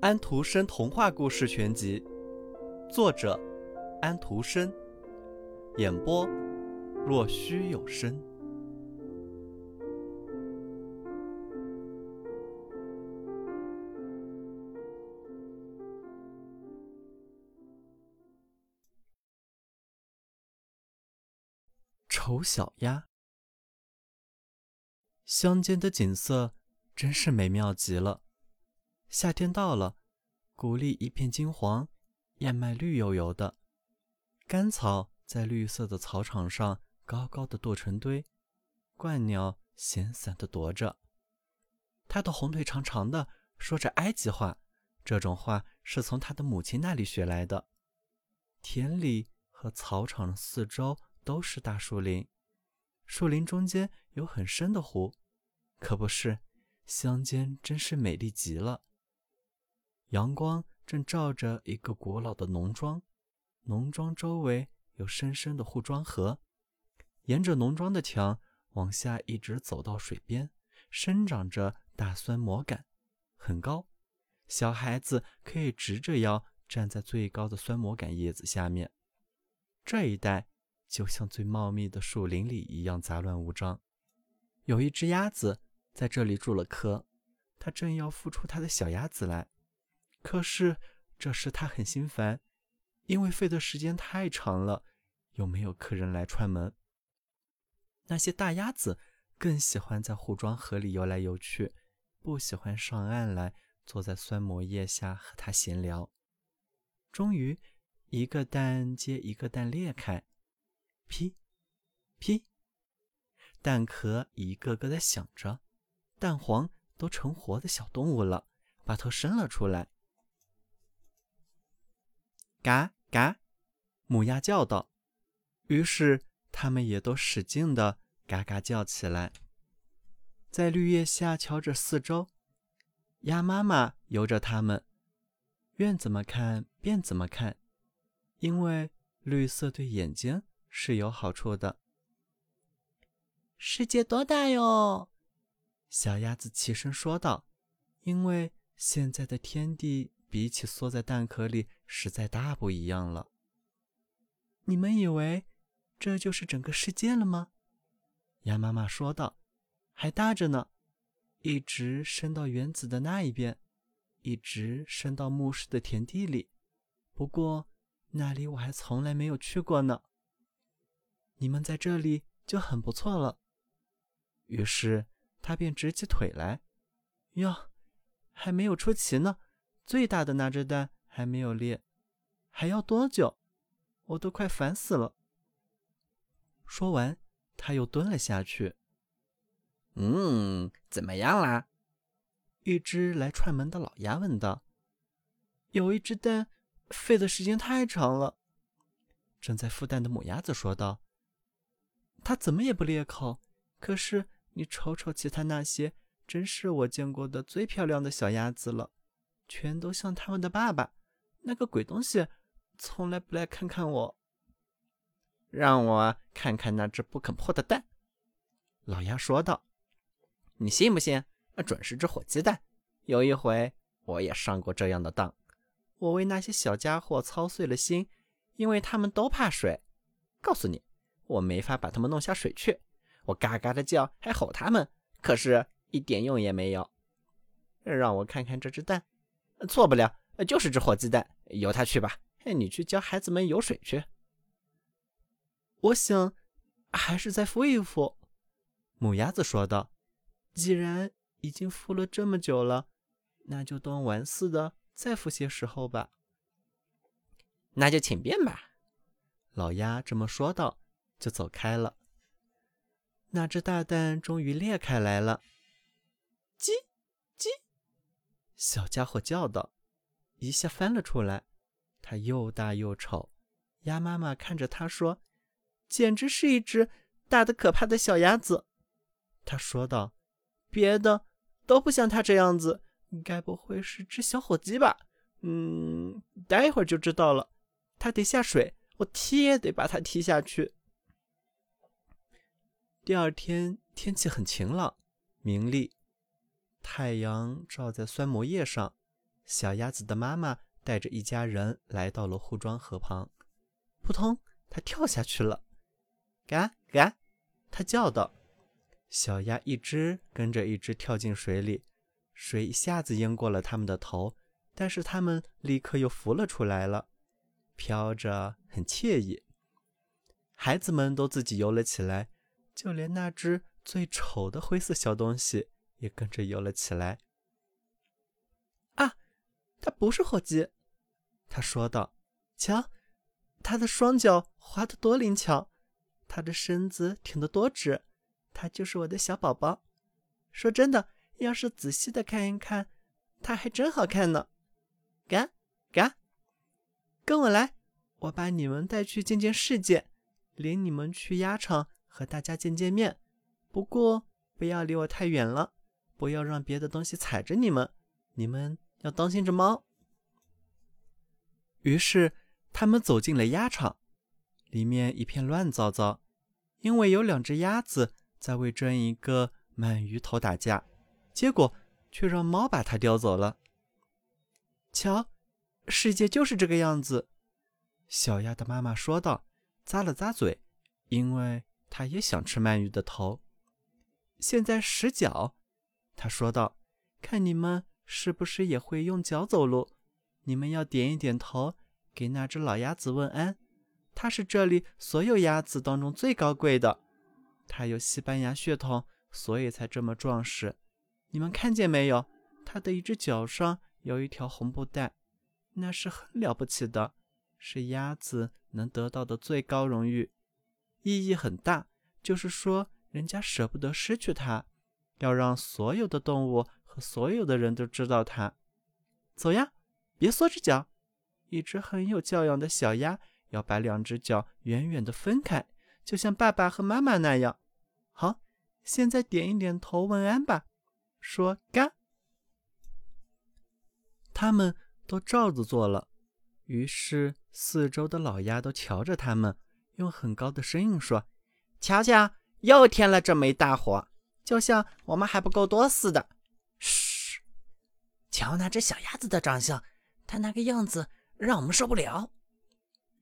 安徒生童话故事全集，作者安徒生，演播若虚有声。丑小鸭，乡间的景色真是美妙极了。夏天到了，谷粒一片金黄，燕麦绿油油的，干草在绿色的草场上高高的垛成堆，鹳鸟闲散的踱着，它的红腿长长的，说着埃及话，这种话是从它的母亲那里学来的。田里和草场的四周都是大树林，树林中间有很深的湖，可不是，乡间真是美丽极了。阳光正照着一个古老的农庄，农庄周围有深深的护庄河，沿着农庄的墙往下一直走到水边，生长着大酸蘑杆，很高，小孩子可以直着腰站在最高的酸蘑杆叶子下面。这一带就像最茂密的树林里一样杂乱无章。有一只鸭子在这里筑了壳，它正要孵出它的小鸭子来。可是，这时他很心烦，因为飞的时间太长了，又没有客人来串门。那些大鸭子更喜欢在护庄河里游来游去，不喜欢上岸来坐在酸蘑叶下和他闲聊。终于，一个蛋接一个蛋裂开，噼，噼，蛋壳一个个的响着，蛋黄都成活的小动物了，把头伸了出来。嘎嘎，母鸭叫道。于是它们也都使劲的嘎嘎叫起来，在绿叶下瞧着四周。鸭妈妈由着它们，愿怎么看便怎么看，因为绿色对眼睛是有好处的。世界多大哟？小鸭子齐声说道。因为现在的天地。比起缩在蛋壳里，实在大不一样了。你们以为这就是整个世界了吗？鸭妈妈说道：“还大着呢，一直伸到原子的那一边，一直伸到牧师的田地里。不过那里我还从来没有去过呢。你们在这里就很不错了。”于是他便直起腿来。哟，还没有出奇呢。最大的那只蛋还没有裂，还要多久？我都快烦死了。说完，他又蹲了下去。嗯，怎么样啦？一只来串门的老鸭问道。有一只蛋飞的时间太长了。正在孵蛋的母鸭子说道。它怎么也不裂口。可是你瞅瞅其他那些，真是我见过的最漂亮的小鸭子了。全都像他们的爸爸，那个鬼东西，从来不来看看我。让我看看那只不肯破的蛋。”老鸭说道，“你信不信？那准是只火鸡蛋。有一回我也上过这样的当，我为那些小家伙操碎了心，因为他们都怕水。告诉你，我没法把他们弄下水去。我嘎嘎的叫，还吼他们，可是一点用也没有。让我看看这只蛋。”错不了，就是只火鸡蛋，由他去吧。你去教孩子们游水去。我想，还是再孵一孵。母鸭子说道：“既然已经孵了这么久了，那就当玩似的再孵些时候吧。”那就请便吧。老鸭这么说道，就走开了。那只大蛋终于裂开来了。叽叽。小家伙叫道：“一下翻了出来，它又大又丑。”鸭妈妈看着它说：“简直是一只大的可怕的小鸭子。”他说道：“别的都不像它这样子，该不会是只小火鸡吧？”“嗯，待会儿就知道了。”“它得下水，我踢也得把它踢下去。”第二天天气很晴朗，明丽。太阳照在酸膜叶上，小鸭子的妈妈带着一家人来到了护庄河旁。扑通，它跳下去了！嘎嘎，它叫道。小鸭一只跟着一只跳进水里，水一下子淹过了它们的头，但是它们立刻又浮了出来了，飘着很惬意。孩子们都自己游了起来，就连那只最丑的灰色小东西也跟着游了起来。啊，它不是火鸡，他说道：“瞧，它的双脚滑得多灵巧，它的身子挺得多直。”他就是我的小宝宝。说真的，要是仔细的看一看，他还真好看呢。嘎嘎，跟我来，我把你们带去见见世界，领你们去鸭场和大家见见面。不过不要离我太远了，不要让别的东西踩着你们。你们要当心着猫。于是他们走进了鸭场，里面一片乱糟糟，因为有两只鸭子。在为争一个鳗鱼头打架，结果却让猫把它叼走了。瞧，世界就是这个样子。小鸭的妈妈说道，咂了咂嘴，因为它也想吃鳗鱼的头。现在使脚，它说道，看你们是不是也会用脚走路？你们要点一点头，给那只老鸭子问安。它是这里所有鸭子当中最高贵的。它有西班牙血统，所以才这么壮实。你们看见没有？它的一只脚上有一条红布带，那是很了不起的，是鸭子能得到的最高荣誉，意义很大。就是说，人家舍不得失去它，要让所有的动物和所有的人都知道它。走呀，别缩着脚。一只很有教养的小鸭要把两只脚远远地分开。就像爸爸和妈妈那样，好，现在点一点头问安吧，说嘎。他们都照着做了。于是四周的老鸭都瞧着他们，用很高的声音说：“瞧瞧，又添了这么一大火，就像我们还不够多似的。”嘘，瞧那只小鸭子的长相，它那个样子让我们受不了。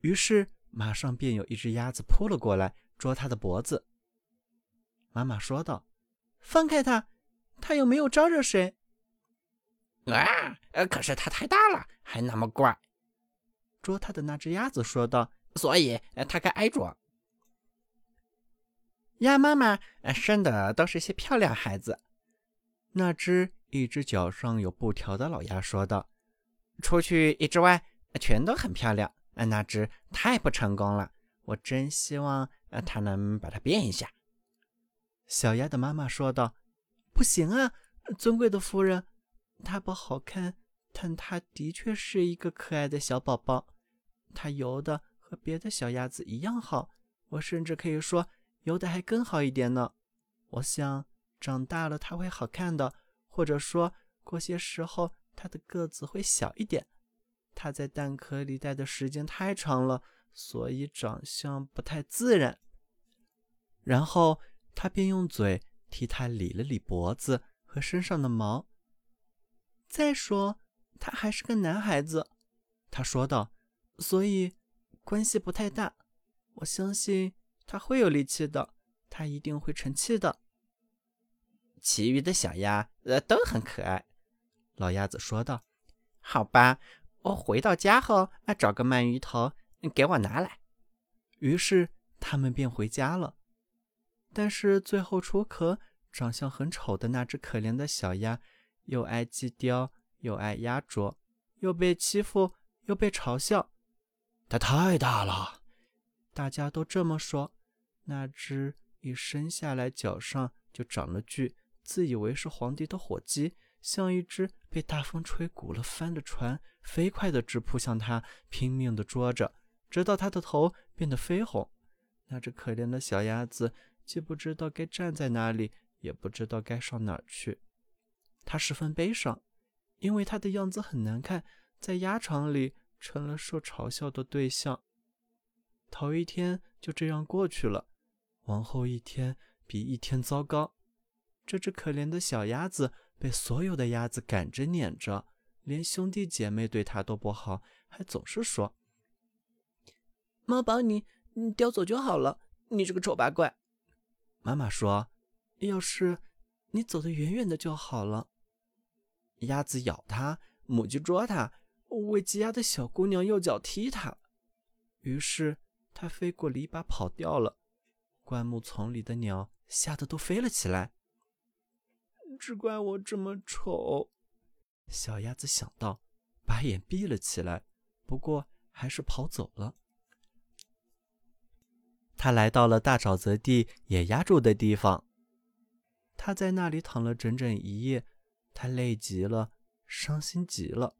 于是。马上便有一只鸭子扑了过来，捉它的脖子。妈妈说道：“放开它，它又没有招惹谁。”啊，可是它太大了，还那么怪。捉它的那只鸭子说道：“所以他该挨捉。”鸭妈妈生的都是些漂亮孩子。那只一只脚上有布条的老鸭说道：“除去一只外，全都很漂亮。”那只太不成功了，我真希望呃，他能把它变一下。小鸭的妈妈说道：“不行啊，尊贵的夫人，它不好看，但它的确是一个可爱的小宝宝。它游的和别的小鸭子一样好，我甚至可以说游的还更好一点呢。我想长大了它会好看的，或者说过些时候它的个子会小一点。”它在蛋壳里待的时间太长了，所以长相不太自然。然后他便用嘴替它理了理脖子和身上的毛。再说，他还是个男孩子，他说道，所以关系不太大。我相信他会有力气的，他一定会成器的。其余的小鸭呃都很可爱，老鸭子说道。好吧。我回到家后，啊，找个鳗鱼头给我拿来。于是他们便回家了。但是最后出壳、长相很丑的那只可怜的小鸭，又爱鸡叼，又爱鸭啄，又被欺负，又被嘲笑。它太大了，大家都这么说。那只一生下来脚上就长了锯，自以为是皇帝的火鸡。像一只被大风吹鼓了帆的船，飞快地直扑向他，拼命地捉着，直到他的头变得绯红。那只可怜的小鸭子既不知道该站在哪里，也不知道该上哪儿去。它十分悲伤，因为它的样子很难看，在鸭场里成了受嘲笑的对象。头一天就这样过去了，往后一天比一天糟糕。这只可怜的小鸭子被所有的鸭子赶着撵着，连兄弟姐妹对它都不好，还总是说：“猫把你叼走就好了，你这个丑八怪。”妈妈说：“要是你走得远远的就好了。”鸭子咬它，母鸡捉它，喂鸡鸭的小姑娘用脚踢它，于是它飞过篱笆跑掉了。灌木丛里的鸟吓得都飞了起来。只怪我这么丑，小鸭子想到，把眼闭了起来。不过还是跑走了。他来到了大沼泽地野鸭住的地方，他在那里躺了整整一夜。他累极了，伤心极了。